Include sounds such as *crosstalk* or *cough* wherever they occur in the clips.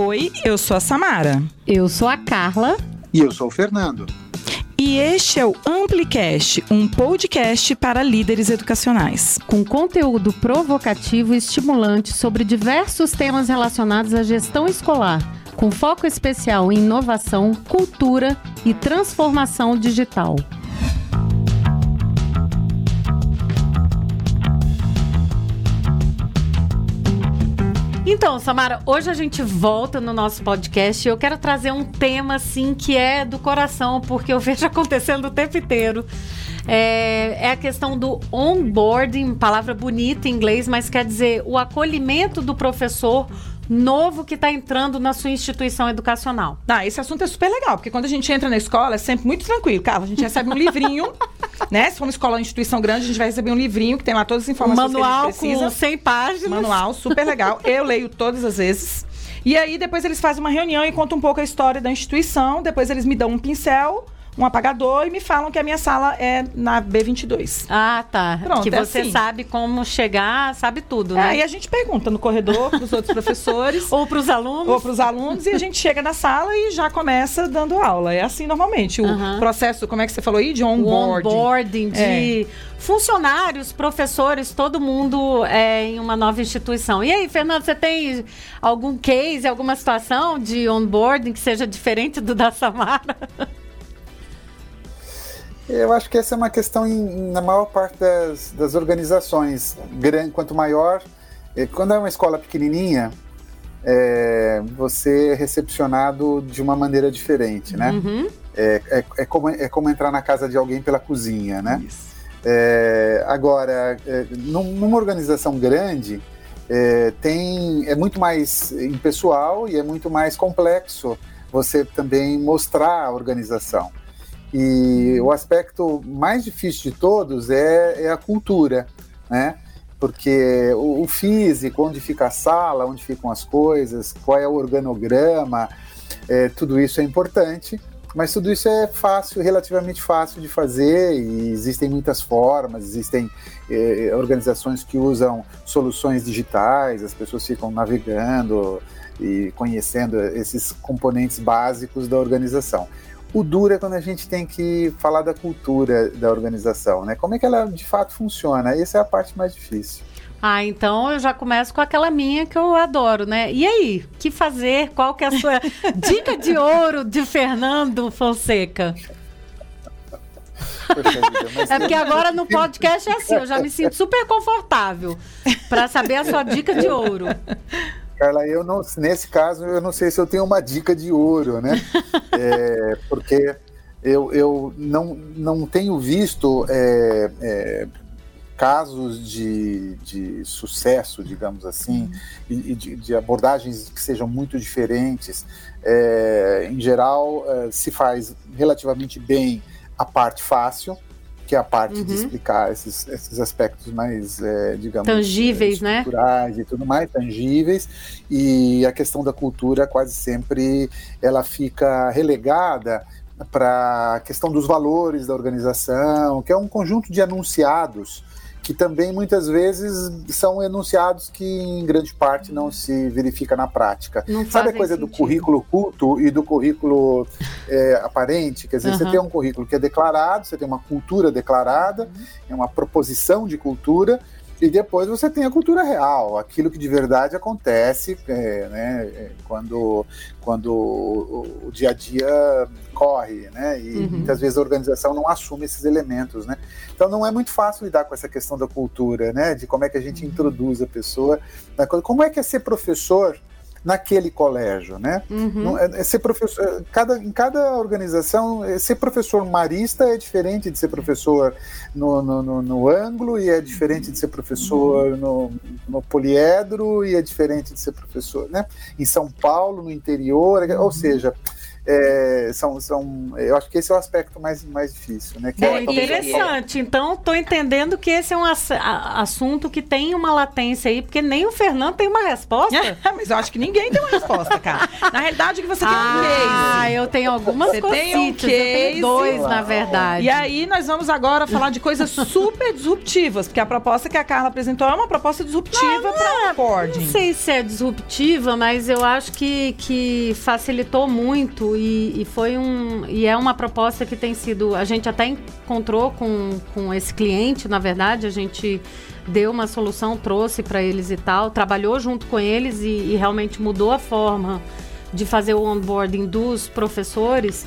Oi, eu sou a Samara. Eu sou a Carla. E eu sou o Fernando. E este é o Amplicast, um podcast para líderes educacionais. Com conteúdo provocativo e estimulante sobre diversos temas relacionados à gestão escolar, com foco especial em inovação, cultura e transformação digital. Então, Samara, hoje a gente volta no nosso podcast e eu quero trazer um tema assim que é do coração, porque eu *laughs* vejo acontecendo o tempo inteiro. É, é, a questão do onboarding, palavra bonita em inglês, mas quer dizer o acolhimento do professor novo que está entrando na sua instituição educacional. Ah, esse assunto é super legal, porque quando a gente entra na escola é sempre muito tranquilo. Carla, a gente recebe um livrinho, *laughs* né? Se for uma escola ou instituição grande, a gente vai receber um livrinho que tem lá todas as informações Manual que a gente precisa. com 100 páginas. Manual, super legal. Eu leio todas as vezes. E aí, depois eles fazem uma reunião e contam um pouco a história da instituição. Depois eles me dão um pincel um apagador e me falam que a minha sala é na B22. Ah, tá. Pronto, que é você assim. sabe como chegar, sabe tudo, É, né? e a gente pergunta no corredor *laughs* para os outros professores. Ou para os alunos. ou para os alunos e a gente chega na sala e já começa dando aula. É assim normalmente. O Aham. processo, como é que você falou aí? De o onboarding. onboarding de funcionários, professores, todo mundo é, em uma nova instituição. E aí, Fernando, você tem algum case, alguma situação de onboarding que seja diferente do da Samara? *laughs* Eu acho que essa é uma questão em- na maior parte das, das organizações. Quanto maior, eh, quando é uma escola pequenininha, eh, você é recepcionado de uma maneira diferente, né? Uhum. É, é- é como, é como entrar na casa de alguém pela cozinha, né? É, agora, é, num- numa organização grande, é, tem, é muito mais impessoal e é muito mais complexo você também mostrar a organização. E o aspecto mais difícil de todos é, é a cultura, né? Porque o, o físico, onde fica a sala, onde ficam as coisas, qual é o organograma, é, tudo isso é importante. Mas tudo isso é fácil, relativamente fácil de fazer, e existem muitas formas, existem eh, organizações que usam soluções digitais, as pessoas ficam navegando e conhecendo esses componentes básicos da organização. O duro é quando a gente tem que falar da cultura da organização, né? Como é que ela de fato funciona? Essa é a parte mais difícil. Ah, então eu já começo com aquela minha que eu adoro, né? E aí, o que fazer? Qual que é a sua *laughs* dica de ouro de Fernando Fonseca? Vida, É porque agora no podcast é assim, eu já me sinto super confortável para saber a sua dica de ouro. *laughs* Carla, eu não, nesse caso, eu não sei se eu tenho uma dica de ouro, né? *laughs* É, porque eu, eu não, não tenho visto é, é, casos de, de sucesso, digamos assim, e, e de, de abordagens que sejam muito diferentes. É, em geral, é, se faz relativamente bem a parte fácil, que é a parte de Uhum. explicar esses, esses aspectos mais, é, digamos, Tangíveis, é, né? estruturais e tudo mais, tangíveis, e a questão da cultura quase sempre ela fica relegada para a questão dos valores da organização, que é um conjunto de enunciados que também muitas vezes são enunciados que em grande parte não se verifica na prática. Não Sabe a coisa do sentido. currículo culto e do currículo é, aparente? Quer dizer, Aham. você tem um currículo que é declarado, você tem uma cultura declarada, é uma proposição de cultura, e depois você tem a cultura real, aquilo que de verdade acontece é, né, é, quando, quando o, o dia a dia corre, né? E Uhum. muitas vezes a organização não assume esses elementos, né? Então não é muito fácil lidar com essa questão da cultura, né? De como é que a gente introduz a pessoa, coisa. como é que é ser professor naquele colégio, né? Uhum. Não, é, é ser professor, cada, em cada organização, é, ser professor marista é diferente de ser professor no, no, no, no ângulo, e é diferente de ser professor no, no poliedro, e é diferente de ser professor né? em São Paulo, no interior, ou seja, é, são, são, eu acho que esse é o aspecto mais, mais difícil, né? Que é, é interessante. Então, estou entendendo que esse é um ass assunto que tem uma latência aí, porque nem o Fernando tem uma resposta. *laughs* Mas eu acho que ninguém tem uma resposta, cara. Na realidade, o que você tem ah, um case. Ah, eu tenho algumas você tem um case. Eu tenho dois, na verdade. E aí, nós vamos agora falar de coisas super disruptivas, porque a proposta que a Carla apresentou é uma proposta disruptiva para onboarding. Não sei se é disruptiva, mas eu acho que, que facilitou muito e, e, foi um e é uma proposta que tem sido a gente até encontrou com, com esse cliente na verdade a gente deu uma solução trouxe para eles e tal trabalhou junto com eles e, e, realmente mudou a forma de fazer o onboarding dos professores.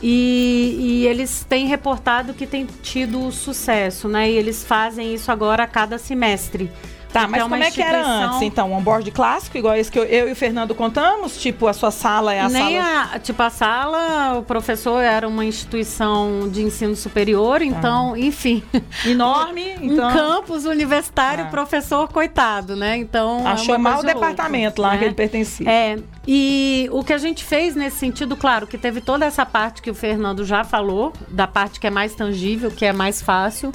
E, e eles têm reportado que tem tido sucesso né? E eles fazem isso agora a cada semestre Tá, mas é como é que era antes, então? Um onboard clássico, igual esse que eu, eu, e o Fernando contamos? Tipo, a sua sala é a Nem sala... A, tipo, a sala, o professor era uma instituição de ensino superior, então, ah. enfim... Enorme, *laughs* então... Um campus universitário, ah. professor, coitado, né? Então... É Achou é mal o departamento lá né? que ele pertencia. É, e o que a gente fez nesse sentido, claro, que teve toda essa parte que o Fernando já falou, da parte que é mais tangível, que é mais fácil...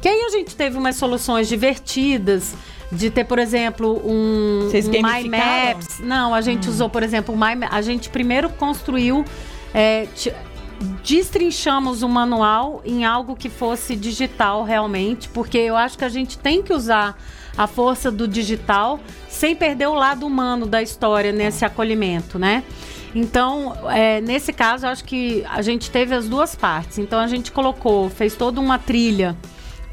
Que aí a gente teve umas soluções divertidas de ter, por exemplo, um, Vocês um My Maps. Não, a gente hum. usou, por exemplo, My, a gente primeiro construiu é, destrinchamos o manual em algo que fosse digital realmente, porque eu acho que a gente tem que usar a força do digital sem perder o lado humano da história nesse acolhimento, né? Então, é, nesse caso, eu acho que a gente teve as duas partes. Então, a gente colocou, fez toda uma trilha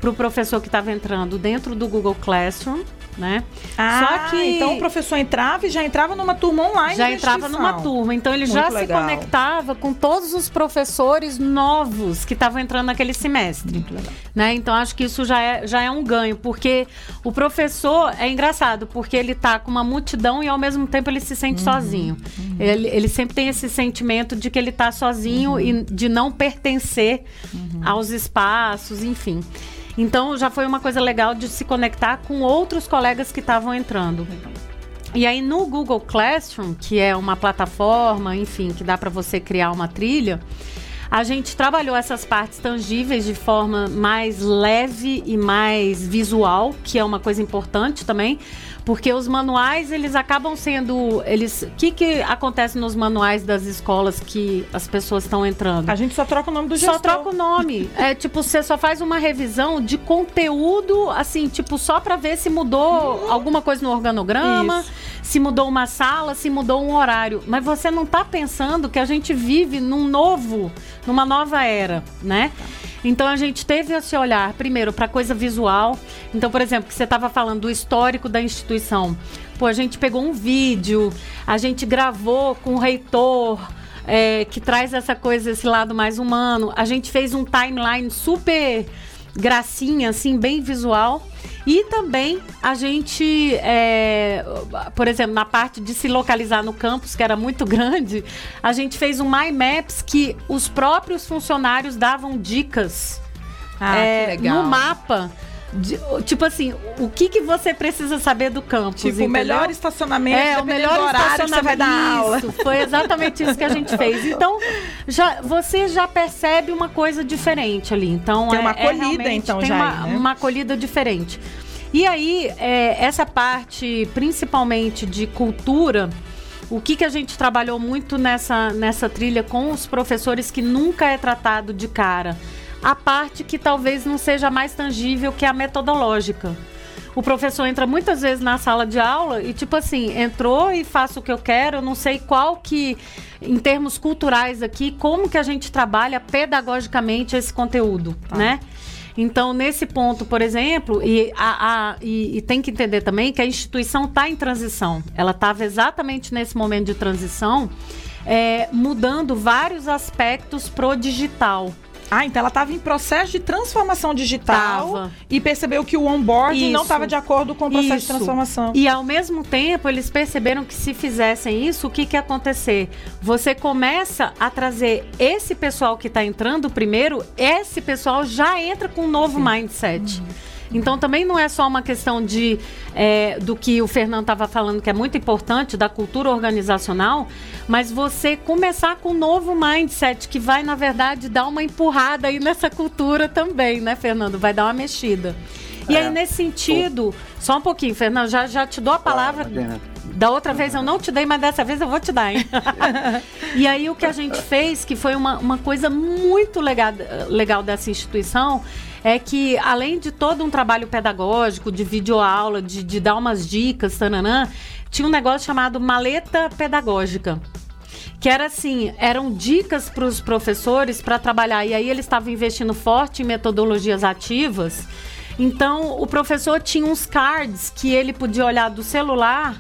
para o professor que estava entrando dentro do Google Classroom né? Ah, Só que então o professor entrava e já entrava numa turma online. Já entrava numa turma, então ele Muito já legal. se conectava com todos os professores novos que estavam entrando naquele semestre, né? Então acho que isso já é, já é um ganho, porque o professor é engraçado, porque ele tá com uma multidão e ao mesmo tempo ele se sente uhum, sozinho. Uhum. Ele, ele sempre tem esse sentimento de que ele tá sozinho uhum. e de não pertencer uhum. aos espaços, enfim. Então já foi uma coisa legal de se conectar com outros colegas que estavam entrando. E aí no Google Classroom, que é uma plataforma, enfim, que dá para você criar uma trilha, a gente trabalhou essas partes tangíveis de forma mais leve e mais visual, que é uma coisa importante também, porque os manuais, eles acabam sendo. Eles. O que, que acontece nos manuais das escolas que as pessoas estão entrando? A gente só troca o nome do gestor. Só troca o nome. *laughs* é tipo, você só faz uma revisão de conteúdo, assim, tipo, só para ver se mudou alguma coisa no organograma, Isso. se mudou uma sala, se mudou um horário. Mas você não tá pensando que a gente vive num novo, numa nova era, né? Então a gente teve esse olhar, primeiro, para coisa visual. Então, por exemplo, que você estava falando do histórico da instituição. Pô, a gente pegou um vídeo, a gente gravou com o reitor. É, que traz essa coisa, esse lado mais humano. A gente fez um timeline super gracinha, assim, bem visual. E também a gente, é, por exemplo, na parte de se localizar no campus, que era muito *laughs* grande, a gente fez um My Maps que os próprios funcionários davam dicas ah, é, no mapa de, tipo assim, o que, que você precisa saber do campus? Tipo, entendeu? o melhor estacionamento, é, o melhor horário que você vai dar aula. Isso, foi exatamente isso que a gente fez. *laughs* Então, já, você já percebe uma coisa diferente ali. Então, tem é, uma acolhida, é então, tem já. Uma, aí, né? uma acolhida diferente. E aí, é, essa parte, principalmente de cultura, o que, que a gente trabalhou muito nessa, nessa trilha com os professores que nunca é tratado de cara? A parte que talvez não seja mais tangível, que é a metodológica. O professor entra muitas vezes na sala de aula e, tipo assim, entrou e faço o que eu quero, eu não sei qual que, em termos culturais aqui, como que a gente trabalha pedagogicamente esse conteúdo, tá. né? Então, nesse ponto, por exemplo, e, a, a, e, e tem que entender também que a instituição está em transição. Ela estava exatamente nesse momento de transição, é, mudando vários aspectos pro digital. Ah, então ela estava em processo de transformação digital tava. e percebeu que o onboarding não estava de acordo com o processo isso. de transformação. E ao mesmo tempo, eles perceberam que se fizessem isso, o que, que ia acontecer? Você começa a trazer esse pessoal que está entrando primeiro, esse pessoal já entra com um novo Sim. mindset. Uhum. Então também não é só uma questão de é, do que o Fernando estava falando, que é muito importante, da cultura organizacional, mas você começar com um novo mindset que vai, na verdade, dar uma empurrada aí nessa cultura também, né, Fernando? Vai dar uma mexida. E é. aí, nesse sentido, só um pouquinho, Fernando, já, já te dou a palavra. Da outra vez eu não te dei, mas dessa vez eu vou te dar, hein? *laughs* e aí o que a gente fez, que foi uma, uma coisa muito legal, legal dessa instituição, é que além de todo um trabalho pedagógico, de videoaula, de, de dar umas dicas, tananã, tinha um negócio chamado maleta pedagógica que era assim, eram dicas para os professores para trabalhar. E aí eles estavam investindo forte em metodologias ativas. Então o professor tinha uns cards que ele podia olhar do celular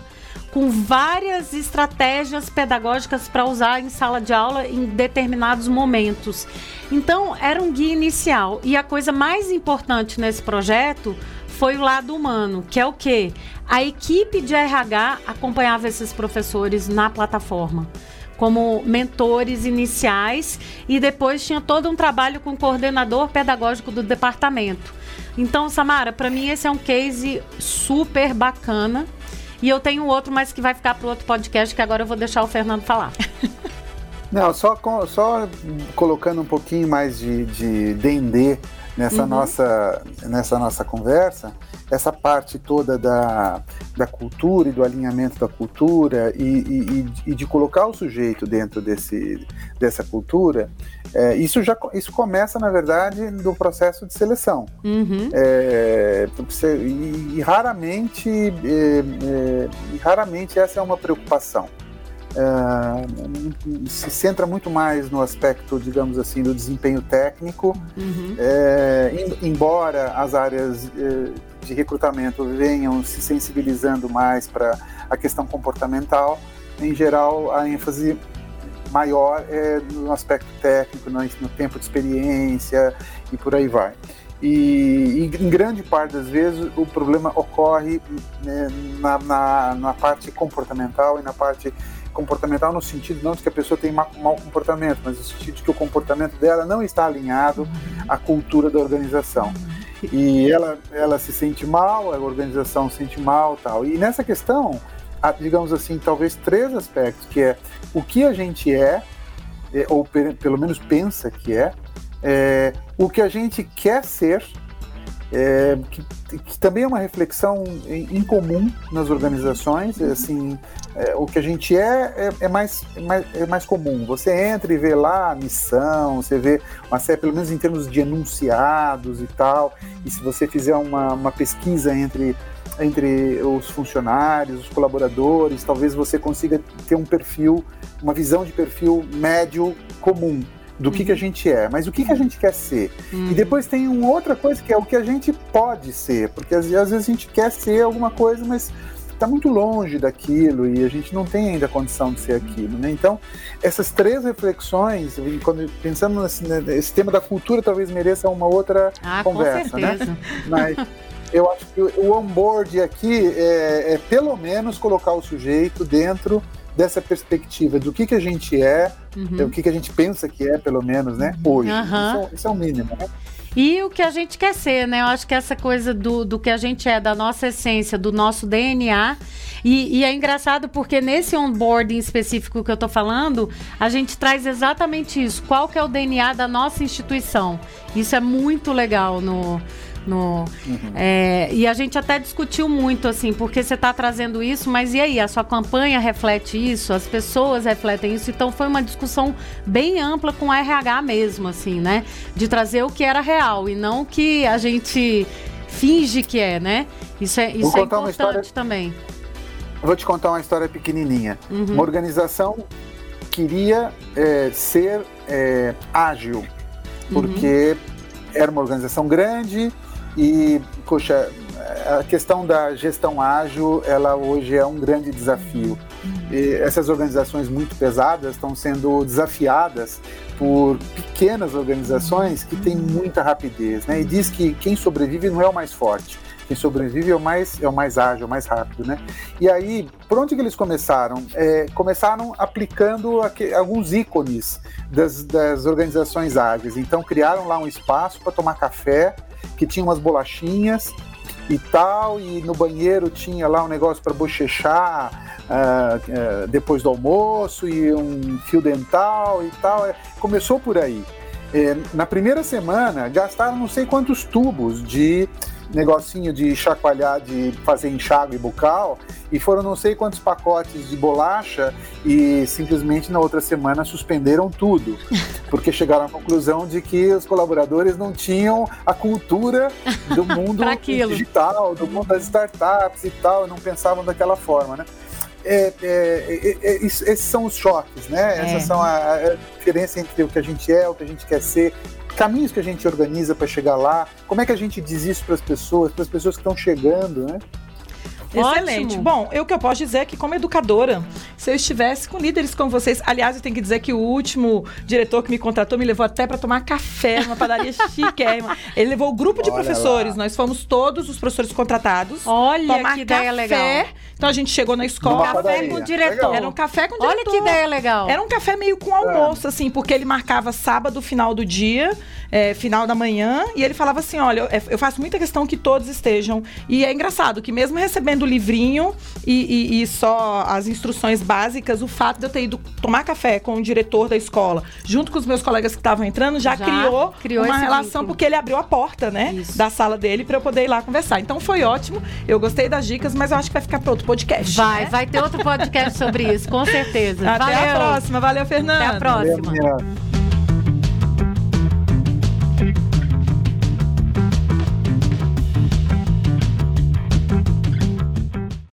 com várias estratégias pedagógicas para usar em sala de aula em determinados momentos. Então, era um guia inicial. E a coisa mais importante nesse projeto foi o lado humano, que é o quê? A equipe de RH acompanhava esses professores na plataforma como mentores iniciais e depois tinha todo um trabalho com o coordenador pedagógico do departamento. Então, Samara, para mim esse é um case super bacana e eu tenho outro, mas que vai ficar para outro podcast, que agora eu vou deixar o Fernando falar. *laughs* Não, só, só colocando um pouquinho mais de, de D&D nessa, uhum. nossa, nessa nossa conversa, essa parte toda da, da cultura e do alinhamento da cultura e, e, e de colocar o sujeito dentro desse, dessa cultura, é, isso já isso começa, na verdade, do processo de seleção. Uhum. É, e, e, raramente, é, é, e raramente essa é uma preocupação. Uh, se centra muito mais no aspecto, digamos assim, do desempenho técnico, uhum. é, embora as áreas de recrutamento venham se sensibilizando mais para a questão comportamental, em geral a ênfase maior é no aspecto técnico, no, no tempo de experiência e por aí vai. E, e, em grande parte das vezes o problema ocorre né, na, na, na, parte comportamental e na parte comportamental no sentido não de que a pessoa tem mau, comportamento, mas no sentido de que o comportamento dela não está alinhado à cultura da organização. E ela, ela se sente mal, a organização se sente mal tal. E nessa questão, digamos assim, talvez três aspectos, que é o que a gente é, é ou pelo menos pensa que é, é o que a gente quer ser é, que, que, também é uma reflexão incomum nas organizações. É, assim, é, o que a gente é, é, é mais, é mais, é mais comum. Você entra e vê lá a missão, você vê uma série, pelo menos em termos de enunciados e tal. E se você fizer uma, uma pesquisa entre entre os funcionários, os colaboradores, talvez você consiga ter um perfil, uma visão de perfil médio comum do que, que a uhum. gente é, mas o que, que a gente quer ser. Uhum. E depois tem uma outra coisa que é o que a gente pode ser, porque às, às vezes a gente quer ser alguma coisa, mas está muito longe daquilo e a gente não tem ainda a condição de ser aquilo, né? Então, essas três reflexões, quando pensando nesse, nesse tema da cultura, talvez mereça uma outra ah, conversa, né? Mas eu acho que o onboard aqui é, é pelo menos colocar o sujeito dentro dessa perspectiva do que, que a gente é, uhum. o que, que a gente pensa que é, pelo menos, né, hoje. Uhum. Isso, é isso, é o mínimo, né? E o que a gente quer ser, né? Eu acho que essa coisa do, do que a gente é, da nossa essência, do nosso DNA. E, e é engraçado porque nesse onboarding específico que eu tô falando, a gente traz exatamente isso. Qual que é o DNA da nossa instituição? Isso é muito legal no, no, uhum. é, e a gente até discutiu muito, assim, porque você está trazendo isso, mas e aí? A sua campanha reflete isso? As pessoas refletem isso? Então foi uma discussão bem ampla com a RH mesmo, assim, né? De trazer o que era real e não o que a gente finge que é, né? Isso é, isso é importante história... também. Vou te contar uma história pequenininha. Uhum. Uma organização queria é, ser é, ágil, porque uhum. era uma organização grande, e, poxa, a questão da gestão ágil, ela hoje é um grande desafio. E essas organizações muito pesadas estão sendo desafiadas por pequenas organizações que têm muita rapidez, né? E diz que quem sobrevive não é o mais forte, quem sobrevive é o mais, é o mais ágil, é o mais rápido, né? E aí, por onde que eles começaram? É, começaram aplicando aqui, alguns ícones das, das organizações ágeis. Então, criaram lá um espaço para tomar café que tinha umas bolachinhas e tal, e no banheiro tinha lá um negócio para bochechar uh, uh, depois do almoço e um fio dental e tal. É, começou por aí. É, na primeira semana gastaram não sei quantos tubos de negocinho de chacoalhar, de fazer enxágue bucal, e foram não sei quantos pacotes de bolacha e simplesmente na outra semana suspenderam tudo, *laughs* porque chegaram à conclusão de que os colaboradores não tinham a cultura do *laughs* mundo digital, do mundo das startups e tal, não pensavam daquela forma, né? É, é, é, é esses são os choques, né? Essas é. são a, a diferença entre o que a gente é, o que a gente quer ser, caminhos que a gente organiza para chegar lá, como é que a gente diz isso para as pessoas, para as pessoas que estão chegando, né? Excelente. Ótimo. Bom, eu que eu posso dizer é que, como educadora, se eu estivesse com líderes como vocês, aliás, eu tenho que dizer que o último diretor que me contratou me levou até para tomar café numa padaria *laughs* chique. Ele levou o grupo de Olha professores, lá. nós fomos todos os professores contratados. Olha tomar que ideia legal. Então a gente chegou na escola. Café com o diretor. Legal. Era um café com o diretor. Olha que ideia legal. Era um café meio com almoço, é. assim, porque ele marcava sábado, final do dia, é, final da manhã, e ele falava assim: olha, eu, eu faço muita questão que todos estejam. E é engraçado que mesmo recebendo o livrinho e, e, e, só as instruções básicas, o fato de eu ter ido tomar café com o diretor da escola, junto com os meus colegas que estavam entrando, já, já criou, criou, uma relação, vínculo. porque ele abriu a porta, né, Isso. da sala dele para eu poder ir lá conversar. Então foi ótimo, eu gostei das dicas, mas eu acho que vai ficar para outro podcast. Vai, né? vai ter outro podcast sobre isso, com certeza. Até Valeu. a próxima. Valeu, Fernanda. Até a próxima. Valeu,